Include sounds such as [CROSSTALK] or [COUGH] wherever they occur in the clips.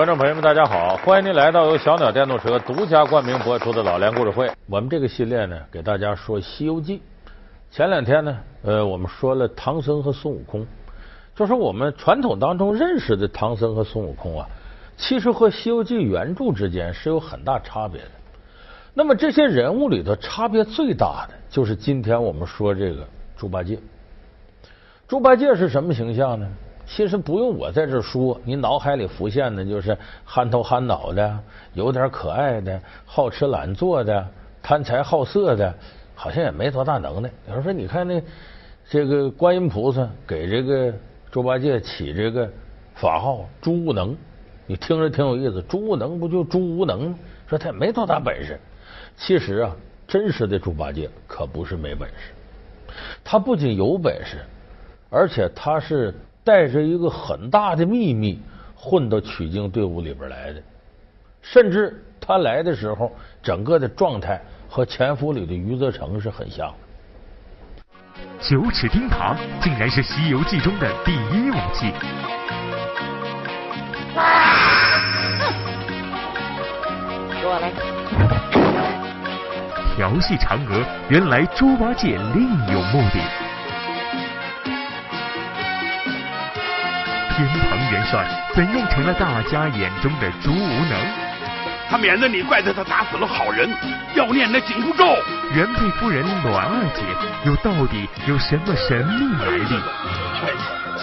观众朋友们，大家好！欢迎您来到由小鸟电动车独家冠名播出的老梁故事会。我们这个系列呢，给大家说《西游记》。前两天呢，呃，我们说了唐僧和孙悟空，就是我们传统当中认识的唐僧和孙悟空啊，其实和《西游记》原著之间是有很大差别的。那么这些人物里头差别最大的，就是今天我们说这个猪八戒。猪八戒是什么形象呢？其实不用我在这说，你脑海里浮现的就是憨头憨脑的、有点可爱的、好吃懒做的、贪财好色的，好像也没多大能耐。有人说，你看那这个观音菩萨给这个猪八戒起这个法号“猪无能”，你听着挺有意思。猪无能不就猪无能？说他也没多大本事。其实啊，真实的猪八戒可不是没本事，他不仅有本事，而且他是。带着一个很大的秘密混到取经队伍里边来的，甚至他来的时候，整个的状态和潜伏里的余则成是很像的。九齿钉耙竟然是《西游记》中的第一武器。过来。调戏嫦娥，原来猪八戒另有目的。天蓬元帅怎样成了大家眼中的猪无能？他免得你怪罪他打死了好人，要念那紧箍咒。原配夫人暖二姐又到底有什么神秘来历？去你的！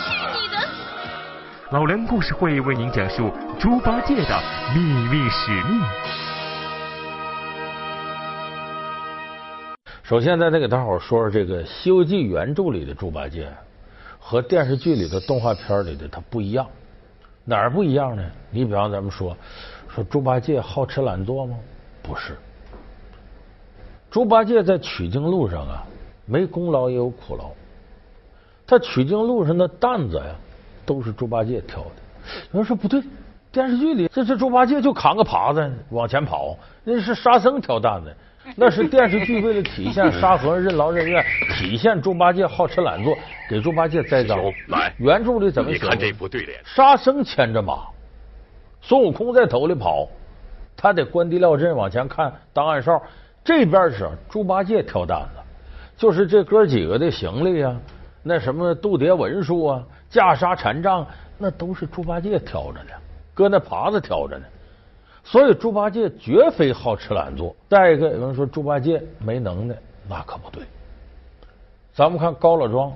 老梁故事会为您讲述猪八戒的秘密使命。首先，咱得给大伙说说这个《西游记》原著里的猪八戒。和电视剧里的动画片里的它不一样，哪儿不一样呢？你比方咱们说说猪八戒好吃懒做吗？不是，猪八戒在取经路上啊，没功劳也有苦劳。他取经路上的担子呀，都是猪八戒挑的。有人说不对，电视剧里这这猪八戒就扛个耙子往前跑，那是沙僧挑担子。[LAUGHS] 那是电视剧为了体现 [LAUGHS] 沙和尚任劳任怨，体现猪八戒好吃懒做，给猪八戒栽赃。来，原著里怎么写？你看这不对联。沙僧牵着马，孙悟空在头里跑，他得关帝庙镇往前看当暗哨。这边是猪八戒挑担子，就是这哥几个的行李啊，那什么渡牒文书啊，袈裟禅杖，那都是猪八戒挑着呢，搁那耙子挑着呢。所以猪八戒绝非好吃懒做。再一个，有人说猪八戒没能耐，那可不对。咱们看高老庄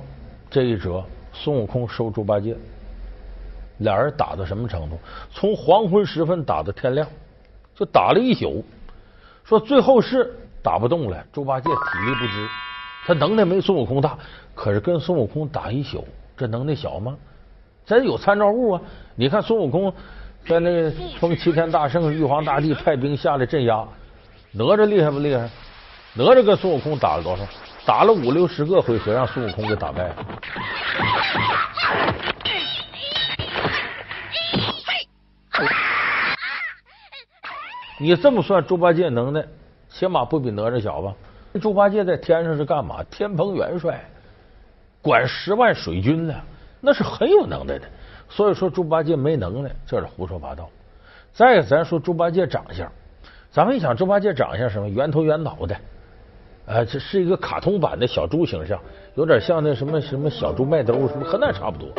这一折，孙悟空收猪八戒，俩人打到什么程度？从黄昏时分打到天亮，就打了一宿。说最后是打不动了，猪八戒体力不支，他能耐没孙悟空大，可是跟孙悟空打一宿，这能耐小吗？咱有参照物啊！你看孙悟空。在那个封齐天大圣，玉皇大帝派兵下来镇压，哪吒厉害不厉害？哪吒跟孙悟空打了多少？打了五六十个回合，让孙悟空给打败了。你这么算，猪八戒能耐起码不比哪吒小吧？猪八戒在天上是干嘛？天蓬元帅，管十万水军呢，那是很有能耐的。所以说猪八戒没能耐，这是胡说八道。再一个，咱说猪八戒长相，咱们一想猪八戒长相什么圆头圆脑的，呃，这是一个卡通版的小猪形象，有点像那什么什么小猪麦兜什么和那差不多。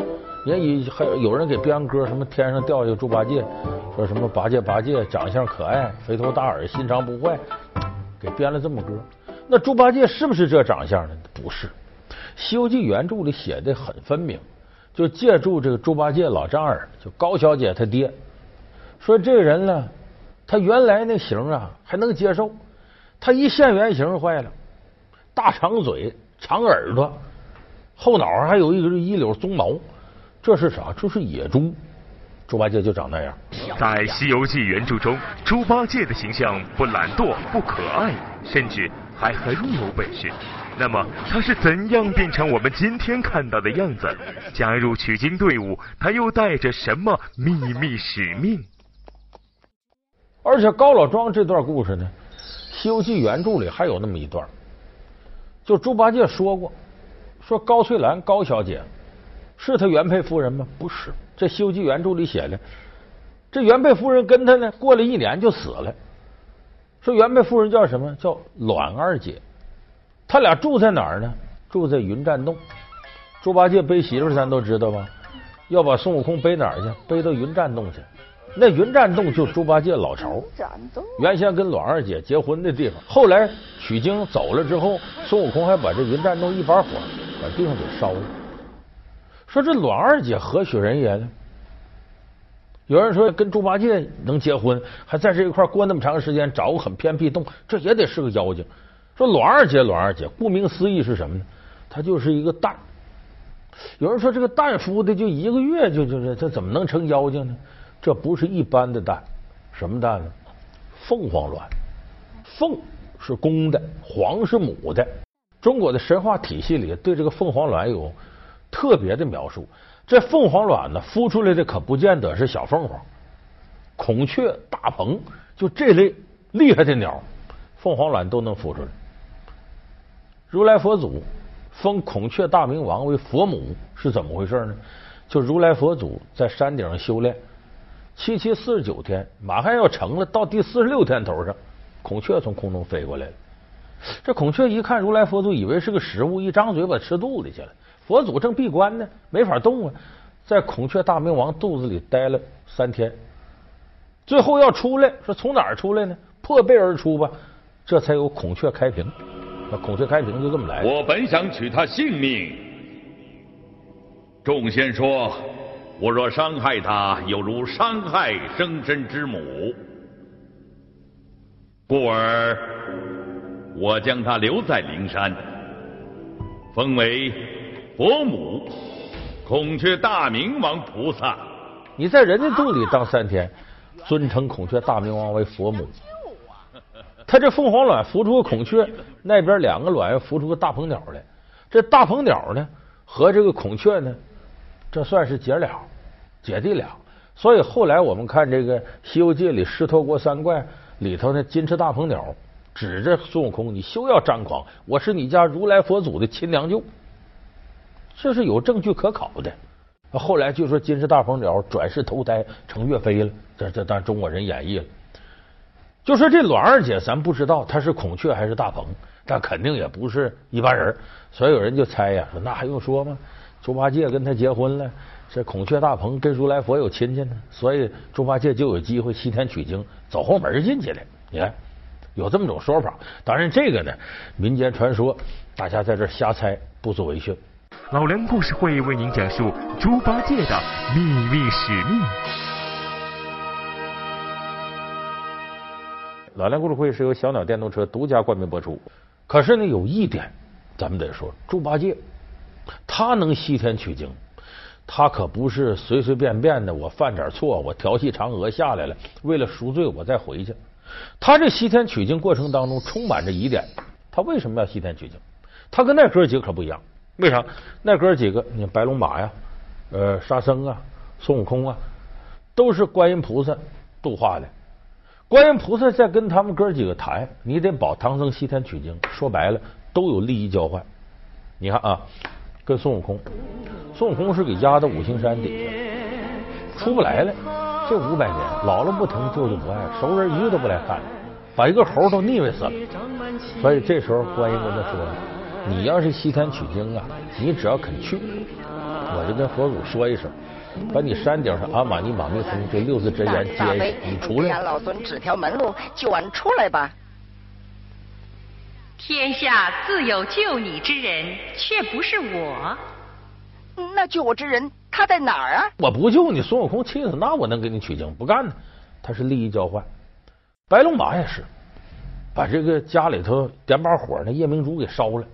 也有还有人给编歌，什么天上掉下猪八戒，说什么八戒八戒长相可爱，肥头大耳，心肠不坏，给编了这么歌。那猪八戒是不是这长相呢？不是，《西游记》原著里写的很分明。就借助这个猪八戒老丈人，就高小姐他爹，说这个人呢，他原来那形啊还能接受，他一现原形坏了，大长嘴、长耳朵，后脑还有一个一绺鬃毛，这是啥？这是野猪。猪八戒就长那样。在《西游记》原著中，猪八戒的形象不懒惰、不可爱，甚至还很有本事。那么他是怎样变成我们今天看到的样子？加入取经队伍，他又带着什么秘密使命？而且高老庄这段故事呢，《西游记》原著里还有那么一段，就猪八戒说过，说高翠兰高小姐是他原配夫人吗？不是，这《西游记》原著里写的，这原配夫人跟他呢，过了一年就死了。说原配夫人叫什么？叫栾二姐。他俩住在哪儿呢？住在云栈洞。猪八戒背媳妇咱都知道吧？要把孙悟空背哪儿去？背到云栈洞去。那云栈洞就猪八戒老巢，原先跟阮二姐结婚的地方。后来取经走了之后，孙悟空还把这云栈洞一把火把地方给烧了。说这阮二姐何许人也呢？有人说跟猪八戒能结婚，还在这一块过那么长时间，找个很偏僻洞，这也得是个妖精。说卵二姐，卵二姐，顾名思义是什么呢？它就是一个蛋。有人说这个蛋孵的就一个月就就是它怎么能成妖精呢？这不是一般的蛋，什么蛋呢？凤凰卵。凤是公的，凰是母的。中国的神话体系里对这个凤凰卵有特别的描述。这凤凰卵呢，孵出来的可不见得是小凤凰，孔雀、大鹏，就这类厉害的鸟，凤凰卵都能孵出来。如来佛祖封孔雀大明王为佛母是怎么回事呢？就如来佛祖在山顶上修炼。七七四十九天，马上要成了，到第四十六天头上，孔雀从空中飞过来了。这孔雀一看如来佛祖，以为是个食物，一张嘴把吃肚里去了。佛祖正闭关呢，没法动啊，在孔雀大明王肚子里待了三天，最后要出来，说从哪儿出来呢？破背而出吧，这才有孔雀开屏。那孔雀开屏就这么来。我本想取他性命，众仙说。我若伤害他，有如伤害生身之母，故而我将他留在灵山，封为佛母孔雀大明王菩萨。你在人家肚里当三天，尊称孔雀大明王为佛母。他这凤凰卵孵出个孔雀，那边两个卵孵出个大鹏鸟来。这大鹏鸟呢，和这个孔雀呢，这算是姐俩。姐弟俩，所以后来我们看这个《西游记》里狮驼国三怪里头那金翅大鹏鸟指着孙悟空：“你休要张狂，我是你家如来佛祖的亲娘舅。”这是有证据可考的。后来就说金翅大鹏鸟转世投胎成岳飞了，这这当中国人演绎了。就说这栾二姐，咱不知道她是孔雀还是大鹏，但肯定也不是一般人。所以有人就猜呀，说那还用说吗？猪八戒跟他结婚了。这孔雀大鹏跟如来佛有亲戚呢，所以猪八戒就有机会西天取经，走后门进去了。你看，有这么种说法。当然，这个呢，民间传说，大家在这瞎猜，不足为训。老梁故事会为您讲述猪八戒的秘密使命。老梁故事会是由小鸟电动车独家冠名播出。可是呢，有一点，咱们得说，猪八戒他能西天取经。他可不是随随便便的，我犯点错，我调戏嫦娥下来了，为了赎罪我再回去。他这西天取经过程当中充满着疑点。他为什么要西天取经？他跟那哥几个可不一样。为啥？那哥几个，你白龙马呀，呃，沙僧啊，孙悟空啊，都是观音菩萨度化的。观音菩萨在跟他们哥几个谈，你得保唐僧西天取经。说白了，都有利益交换。你看啊。跟孙悟空，孙悟空是给压到五行山底下，出不来了。这五百年，姥姥不疼，舅舅不爱，熟人一个都不来看，把一个猴都腻歪死了。所以这时候观音跟他说：“你要是西天取经啊，你只要肯去，我就跟佛祖说一声，把你山顶上阿玛尼玛密峰这六字真言接下，你出来。”老孙指条门路，就俺出来吧。天下自有救你之人，却不是我。那救我之人他在哪儿啊？我不救你，孙悟空气死，那我能给你取经？不干呢，他是利益交换。白龙马也是，把这个家里头点把火，那夜明珠给烧了。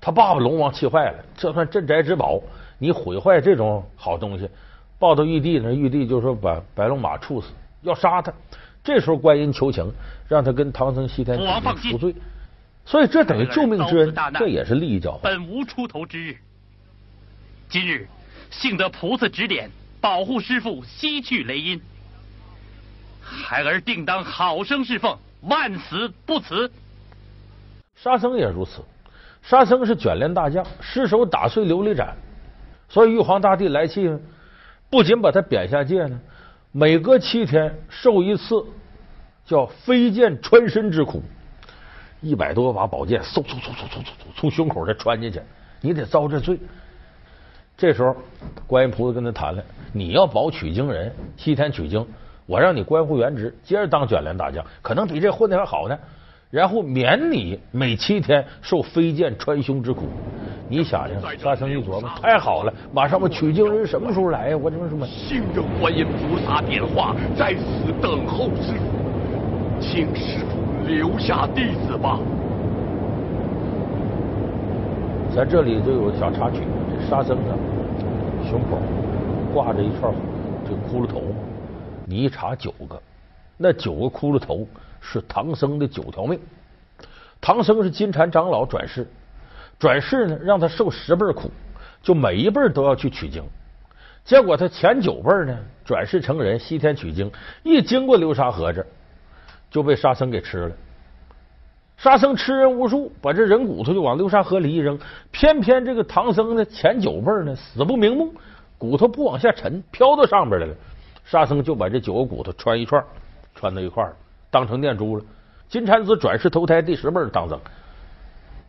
他爸爸龙王气坏了，这算镇宅之宝，你毁坏这种好东西，抱到玉帝那，玉帝就说把白龙马处死，要杀他。这时候观音求情，让他跟唐僧西天取经赎罪。所以这等于救命之恩，这也是利益交换。本无出头之日，今日幸得菩萨指点，保护师傅西去雷音，孩儿定当好生侍奉，万死不辞。沙僧也如此，沙僧是卷帘大将，失手打碎琉璃盏，所以玉皇大帝来气，不仅把他贬下界呢，每隔七天受一次叫飞剑穿身之苦，一百多把宝剑嗖嗖嗖嗖嗖嗖从胸口再穿进去，你得遭这罪。这时候，观音菩萨跟他谈了：你要保取经人，西天取经，我让你官复原职，接着当卷帘大将，可能比这混的还好呢。然后免你每七天受飞剑穿胸之苦。你想想，沙僧一琢磨，太好了，马上我取经人什么时候来呀？我这么说，信着观音菩萨点化，在此等候师傅，请师傅留下弟子吧。在这里就有小插曲，这沙僧啊，胸口挂着一串这骷髅头，你一查九个，那九个骷髅头。是唐僧的九条命。唐僧是金蝉长老转世，转世呢让他受十辈苦，就每一辈都要去取经。结果他前九辈呢转世成人，西天取经，一经过流沙河这，就被沙僧给吃了。沙僧吃人无数，把这人骨头就往流沙河里一扔。偏偏这个唐僧的前九辈呢死不瞑目，骨头不往下沉，飘到上边来了。沙僧就把这九个骨头穿一串，穿到一块儿。当成念珠了，金蝉子转世投胎第十辈当僧，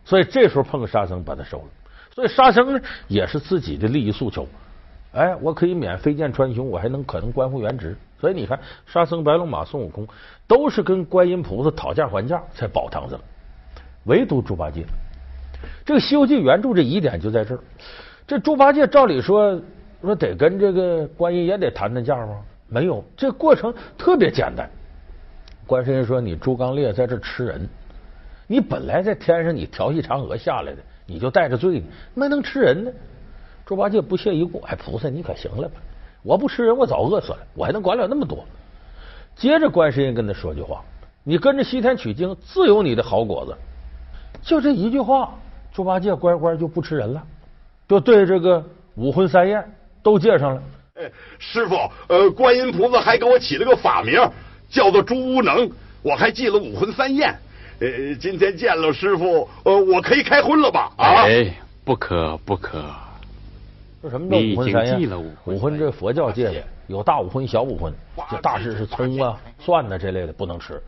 所以这时候碰个沙僧把他收了。所以沙僧呢也是自己的利益诉求，哎，我可以免飞剑穿胸，我还能可能官复原职。所以你看，沙僧、白龙马、孙悟空都是跟观音菩萨讨价还价才保唐僧，唯独猪八戒，这个《西游记》原著这疑点就在这儿。这猪八戒照理说说得跟这个观音也得谈谈价吗？没有，这过程特别简单。观世音说：“你猪刚鬣在这吃人，你本来在天上，你调戏嫦娥下来的，你就带着罪呢，没能吃人呢。”猪八戒不屑一顾：“哎，菩萨你可行了吧？我不吃人，我早饿死了，我还能管了那么多？”接着，观世音跟他说句话：“你跟着西天取经，自有你的好果子。”就这一句话，猪八戒乖乖就不吃人了，就对这个五荤三宴都戒上了。哎，师傅，呃，观音菩萨还给我起了个法名。叫做朱无能，我还记了五荤三宴。呃，今天见了师傅，呃，我可以开荤了吧？啊，哎，不可不可。说什么叫五荤三宴？五荤这佛教戒的，有大五荤、小五荤。这大事是葱啊、蒜呐这类的不能吃。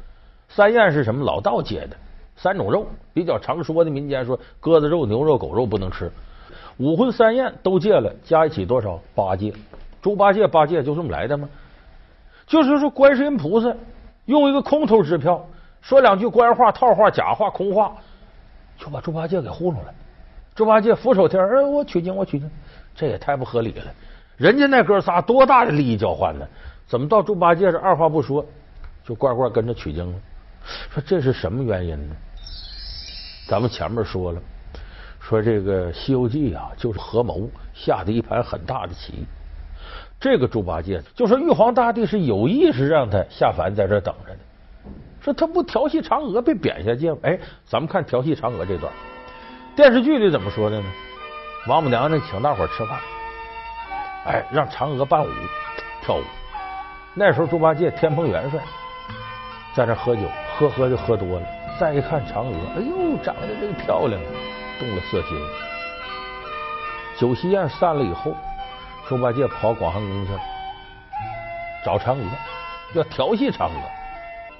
三宴是什么？老道戒的三种肉，比较常说的民间说鸽子肉、牛肉、狗肉不能吃。五荤三宴都戒了，加一起多少？八戒。猪八戒八戒就这么来的吗？就是说，观世音菩萨用一个空头支票，说两句官话、套话、假话、空话，就把猪八戒给糊弄了。猪八戒俯首帖耳，我取经，我取经，这也太不合理了。人家那哥仨多大的利益交换呢？怎么到猪八戒这二话不说就乖乖跟着取经了？说这是什么原因呢？咱们前面说了，说这个《西游记》啊，就是合谋下的一盘很大的棋。这个猪八戒就说玉皇大帝是有意识让他下凡在这等着的，说他不调戏嫦娥被贬下界吗？哎，咱们看调戏嫦娥这段，电视剧里怎么说的呢？王母娘娘请大伙吃饭，哎，让嫦娥伴舞跳舞。那时候猪八戒天蓬元帅在那喝酒，喝喝就喝多了。再一看嫦娥，哎呦，长得这个漂亮，动了色心。酒席宴散了以后。猪八戒跑广寒宫去了，找嫦娥，要调戏嫦娥。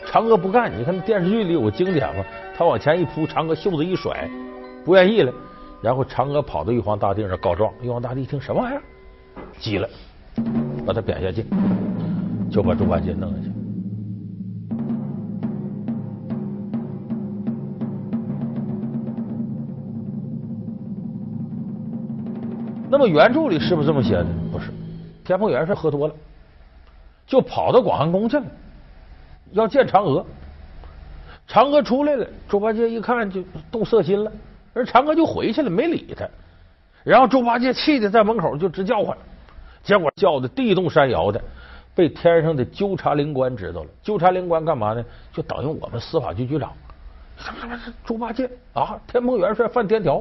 嫦娥不干，你看电视剧里有个经典嘛，他往前一扑，嫦娥袖子一甩，不愿意了。然后嫦娥跑到玉皇大帝那告状，玉皇大帝一听什么玩意儿，急了，把他贬下界，就把猪八戒弄下去。那么原著里是不是这么写的？不是，天蓬元帅喝多了，就跑到广寒宫去了，要见嫦娥。嫦娥出来了，猪八戒一看就动色心了，而嫦娥就回去了，没理他。然后猪八戒气的在门口就直叫唤，结果叫的地动山摇的，被天上的纠察灵官知道了。纠察灵官干嘛呢？就等于我们司法局局长。什么什么？猪八戒啊，天蓬元帅犯天条，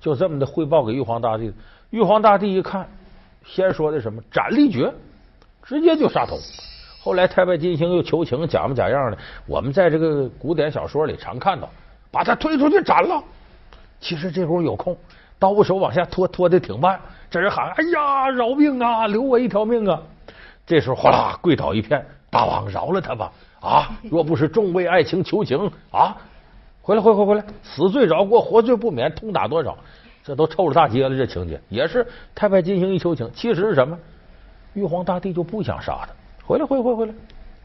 就这么的汇报给玉皇大帝。玉皇大帝一看，先说的什么斩立决，直接就杀头。后来太白金星又求情，假模假样的。我们在这个古典小说里常看到，把他推出去斩了。其实这会儿有空，刀手往下拖，拖的挺慢。这人喊：“哎呀，饶命啊，留我一条命啊！”这时候哗啦跪倒一片，大王饶了他吧！啊，若不是众位爱卿求情啊，回来，回回回来，死罪饶过，活罪不免，痛打多少？这都臭了大街了，这情节也是太白金星一求情。其实是什么？玉皇大帝就不想杀他，回来，回回回来，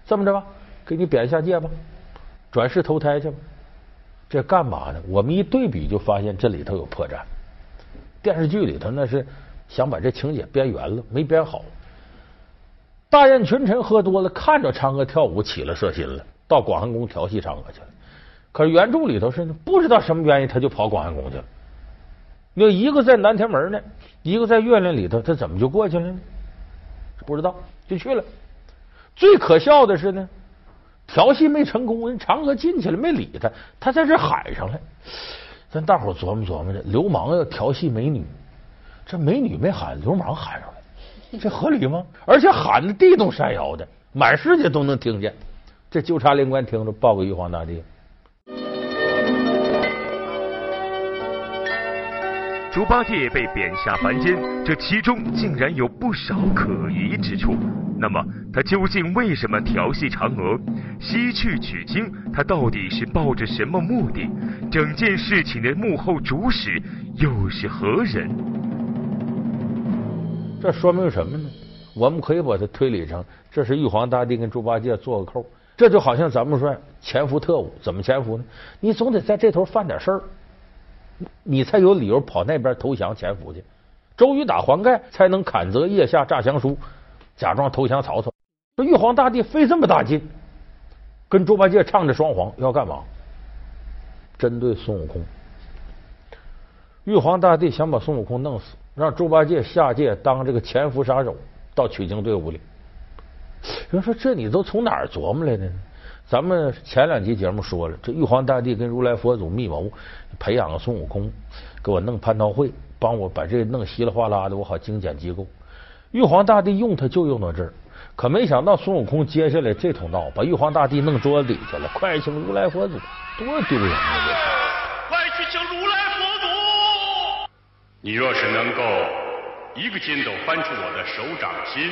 这么着吧，给你贬下界吧，转世投胎去吧。这干嘛呢？我们一对比就发现这里头有破绽。电视剧里头那是想把这情节编圆了，没编好。大宴群臣喝多了，看着嫦娥跳舞起了色心了，到广寒宫调戏嫦娥去了。可是原著里头是不知道什么原因，他就跑广寒宫去了。那一个在南天门呢，一个在月亮里头，他怎么就过去了呢？不知道就去了。最可笑的是呢。调戏没成功，人嫦娥进去了，没理他，他在这喊上了。咱大伙琢磨琢磨着，流氓要调戏美女，这美女没喊，流氓喊上来，这合理吗？而且喊的地动山摇的，满世界都能听见。这纠察连官听着，报给玉皇大帝。猪八戒被贬下凡间，这其中竟然有不少可疑之处。那么，他究竟为什么调戏嫦娥、西去取经？他到底是抱着什么目的？整件事情的幕后主使又是何人？这说明什么呢？我们可以把它推理成，这是玉皇大帝跟猪八戒做个扣。这就好像咱们说潜伏特务，怎么潜伏呢？你总得在这头犯点事儿。你才有理由跑那边投降潜伏去。周瑜打黄盖才能砍责腋下诈降书，假装投降曹操。说玉皇大帝费这么大劲，跟猪八戒唱着双簧要干嘛？针对孙悟空。玉皇大帝想把孙悟空弄死，让猪八戒下界当这个潜伏杀手，到取经队伍里。[SNIFFS] 人说：“这你都从哪儿琢磨来的呢？”咱们前两集节目说了，这玉皇大帝跟如来佛祖密谋培养个孙悟空，给我弄蟠桃会，帮我把这弄稀里哗啦的，我好精简机构。玉皇大帝用他就用到这儿，可没想到孙悟空接下来这通闹，把玉皇大帝弄桌子底下了。快请如来佛祖，多丢人啊！快去请如来佛祖！你若是能够一个筋斗翻出我的手掌心，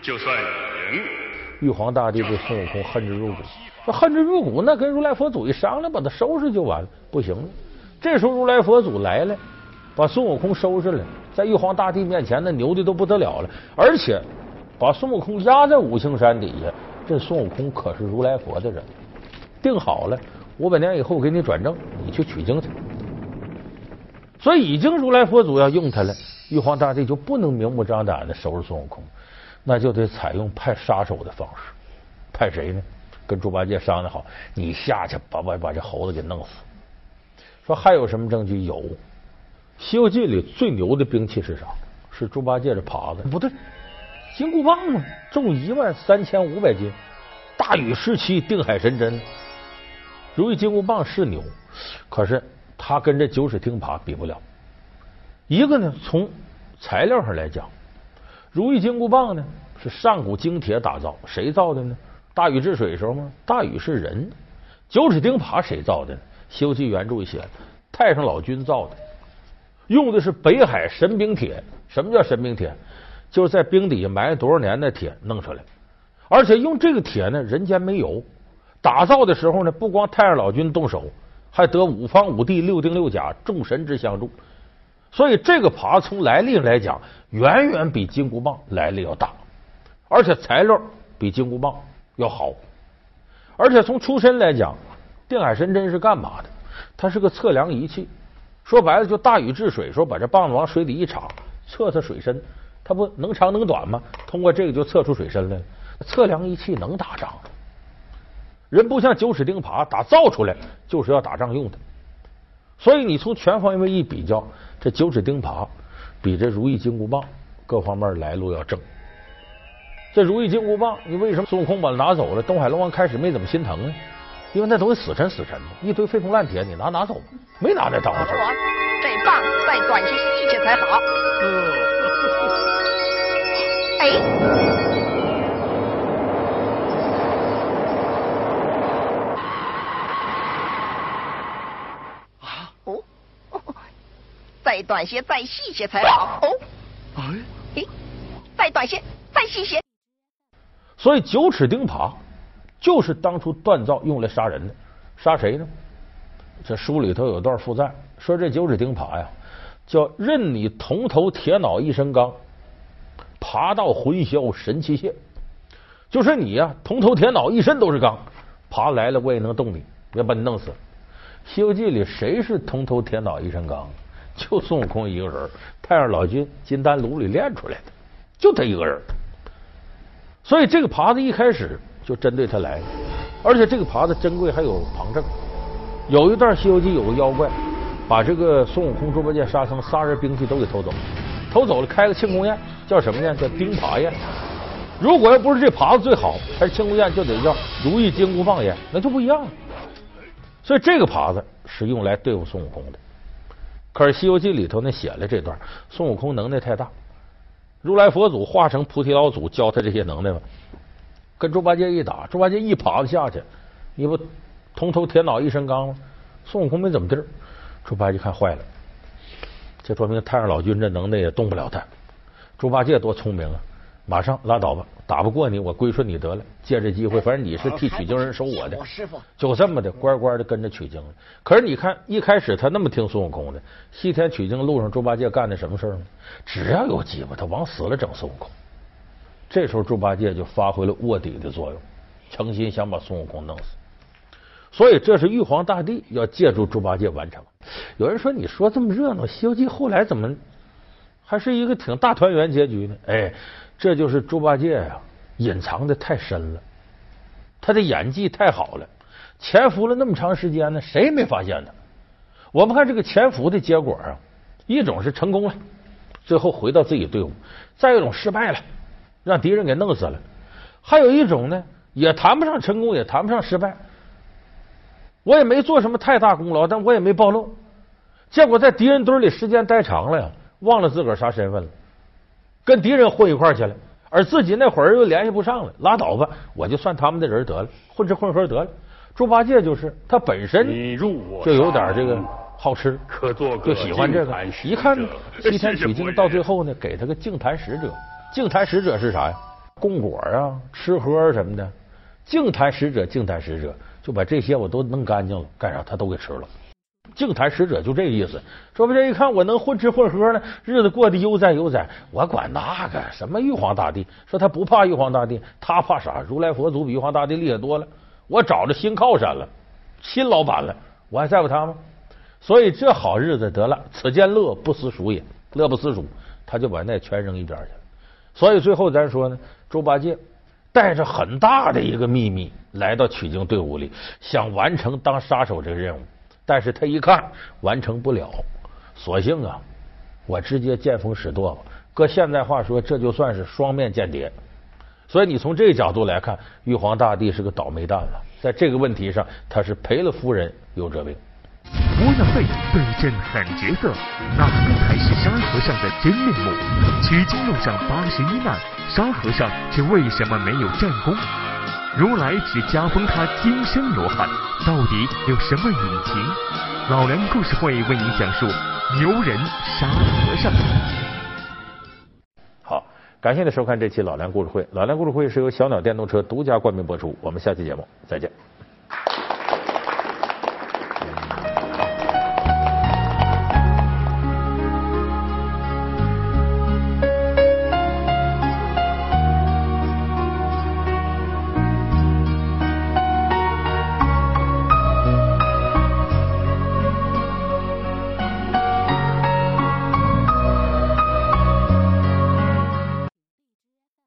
就算你赢。玉皇大帝对孙悟空恨之入骨，说恨之入骨，那跟如来佛祖一商量，把他收拾就完了。不行了，这时候如来佛祖来了，把孙悟空收拾了，在玉皇大帝面前，那牛的都不得了了，而且把孙悟空压在五行山底下。这孙悟空可是如来佛的人，定好了，五百年以后给你转正，你去取经去。所以已经如来佛祖要用他了，玉皇大帝就不能明目张胆的收拾孙悟空。那就得采用派杀手的方式，派谁呢？跟猪八戒商量好，你下去把把把这猴子给弄死。说还有什么证据？有，《西游记》里最牛的兵器是啥？是猪八戒的耙子。不对，金箍棒嘛，重一万三千五百斤，大禹时期定海神针。如意金箍棒是牛，可是它跟这九齿钉耙比不了。一个呢，从材料上来讲。如意金箍棒呢，是上古精铁打造，谁造的呢？大禹治水的时候吗？大禹是人。九齿钉耙谁造的？《西游记》原著写，太上老君造的，用的是北海神兵铁。什么叫神兵铁？就是在冰底下埋了多少年的铁弄出来，而且用这个铁呢，人间没有。打造的时候呢，不光太上老君动手，还得五方五帝六丁六甲众神之相助。所以这个耙从来历来讲，远远比金箍棒来历要大，而且材料比金箍棒要好。而且从出身来讲，定海神针是干嘛的？它是个测量仪器。说白了，就大禹治水，说把这棒子往水里一插，测测水深，它不能长能短吗？通过这个就测出水深来了。测量仪器能打仗？人不像九齿钉耙打造出来就是要打仗用的。所以你从全方位一比较。这九齿钉耙比这如意金箍棒各方面来路要正。这如意金箍棒，你为什么孙悟空把它拿走了？东海龙王开始没怎么心疼呢？因为那东西死沉死沉的，一堆废铜烂铁，你拿拿走吧没拿那当回事。这棒再短些细些才好。哎。短些，再细些才好。哦，哎，再短些，再细些。所以九齿钉耙就是当初锻造用来杀人的，杀谁呢？这书里头有段附赞，说这九齿钉耙呀，叫任你铜头铁脑一身钢，耙到魂消神气泄。就是你呀，铜头铁脑一身都是钢，耙来了我也能动你，要把你弄死。《西游记》里谁是铜头铁脑一身钢？就孙悟空一个人，太上老君金丹炉里炼出来的，就他一个人。所以这个耙子一开始就针对他来的，而且这个耙子珍贵还有旁证。有一段《西游记》有个妖怪，把这个孙悟空、猪八戒、沙僧仨人兵器都给偷走，偷走了开个庆功宴，叫什么呢？叫钉耙宴。如果要不是这耙子最好，还是庆功宴，就得叫如意金箍棒宴，那就不一样了。所以这个耙子是用来对付孙悟空的。可是《西游记》里头呢写了这段，孙悟空能耐太大，如来佛祖化成菩提老祖教他这些能耐吗？跟猪八戒一打，猪八戒一耙子下去，你不。铜头铁脑一身钢吗？孙悟空没怎么地儿，猪八戒看坏了，这说明太上老君这能耐也动不了他。猪八戒多聪明啊，马上拉倒吧，打不过你，我归顺你得了。借这机会，反正你是替取经人收我的，师傅就这么的乖乖的跟着取经了。可是你看一开始他那么听孙悟空的，西天取经路上猪八戒干的什么事呢？只要有机会，他往死了整孙悟空。这时候猪八戒就发挥了卧底的作用，诚心想把孙悟空弄死。所以这是玉皇大帝要借助猪八戒完成。有人说：“你说这么热闹，《西游记》后来怎么还是一个挺大团圆结局呢？”哎，这就是猪八戒呀，隐藏的太深了，他的演技太好了，潜伏了那么长时间呢，谁也没发现他。我们看这个潜伏的结果啊，一种是成功了，最后回到自己队伍；再一种失败了，让敌人给弄死了；还有一种呢，也谈不上成功，也谈不上失败。我也没做什么太大功劳，但我也没暴露。结果在敌人堆里时间待长了呀，忘了自个儿啥身份了，跟敌人混一块去了，而自己那会儿又联系不上了，拉倒吧，我就算他们的人得了，混吃混喝得了。猪八戒就是他本身就有点这个好吃，就喜欢这个。一看西天取经 [LAUGHS] 到最后呢，给他个净坛使者。净坛使者是啥呀？供果啊，吃喝什么的。净坛使者，净坛使者。就把这些我都弄干净了，干啥他都给吃了。净坛使者就这个意思。说不定一看我能混吃混喝呢，日子过得悠哉悠哉，我管那个什么玉皇大帝。说他不怕玉皇大帝，他怕啥？如来佛祖比玉皇大帝厉害多了。我找着新靠山了，新老板了，我还在乎他吗？所以这好日子得了，此间乐不思蜀也，乐不思蜀，他就把那全扔一边去了。所以最后咱说呢，猪八戒。带着很大的一个秘密来到取经队伍里，想完成当杀手这个任务，但是他一看完成不了，索性啊，我直接见风使舵吧。搁现在话说，这就算是双面间谍。所以你从这个角度来看，玉皇大帝是个倒霉蛋了。在这个问题上，他是赔了夫人又折兵。窝囊废对阵狠角色，哪个才是沙和尚的真面目？取经路上八十一难，沙和尚却为什么没有战功？如来只加封他金身罗汉，到底有什么隐情？老梁故事会为您讲述牛人沙和尚。好，感谢您收看这期老梁故事会。老梁故事会是由小鸟电动车独家冠名播出。我们下期节目再见。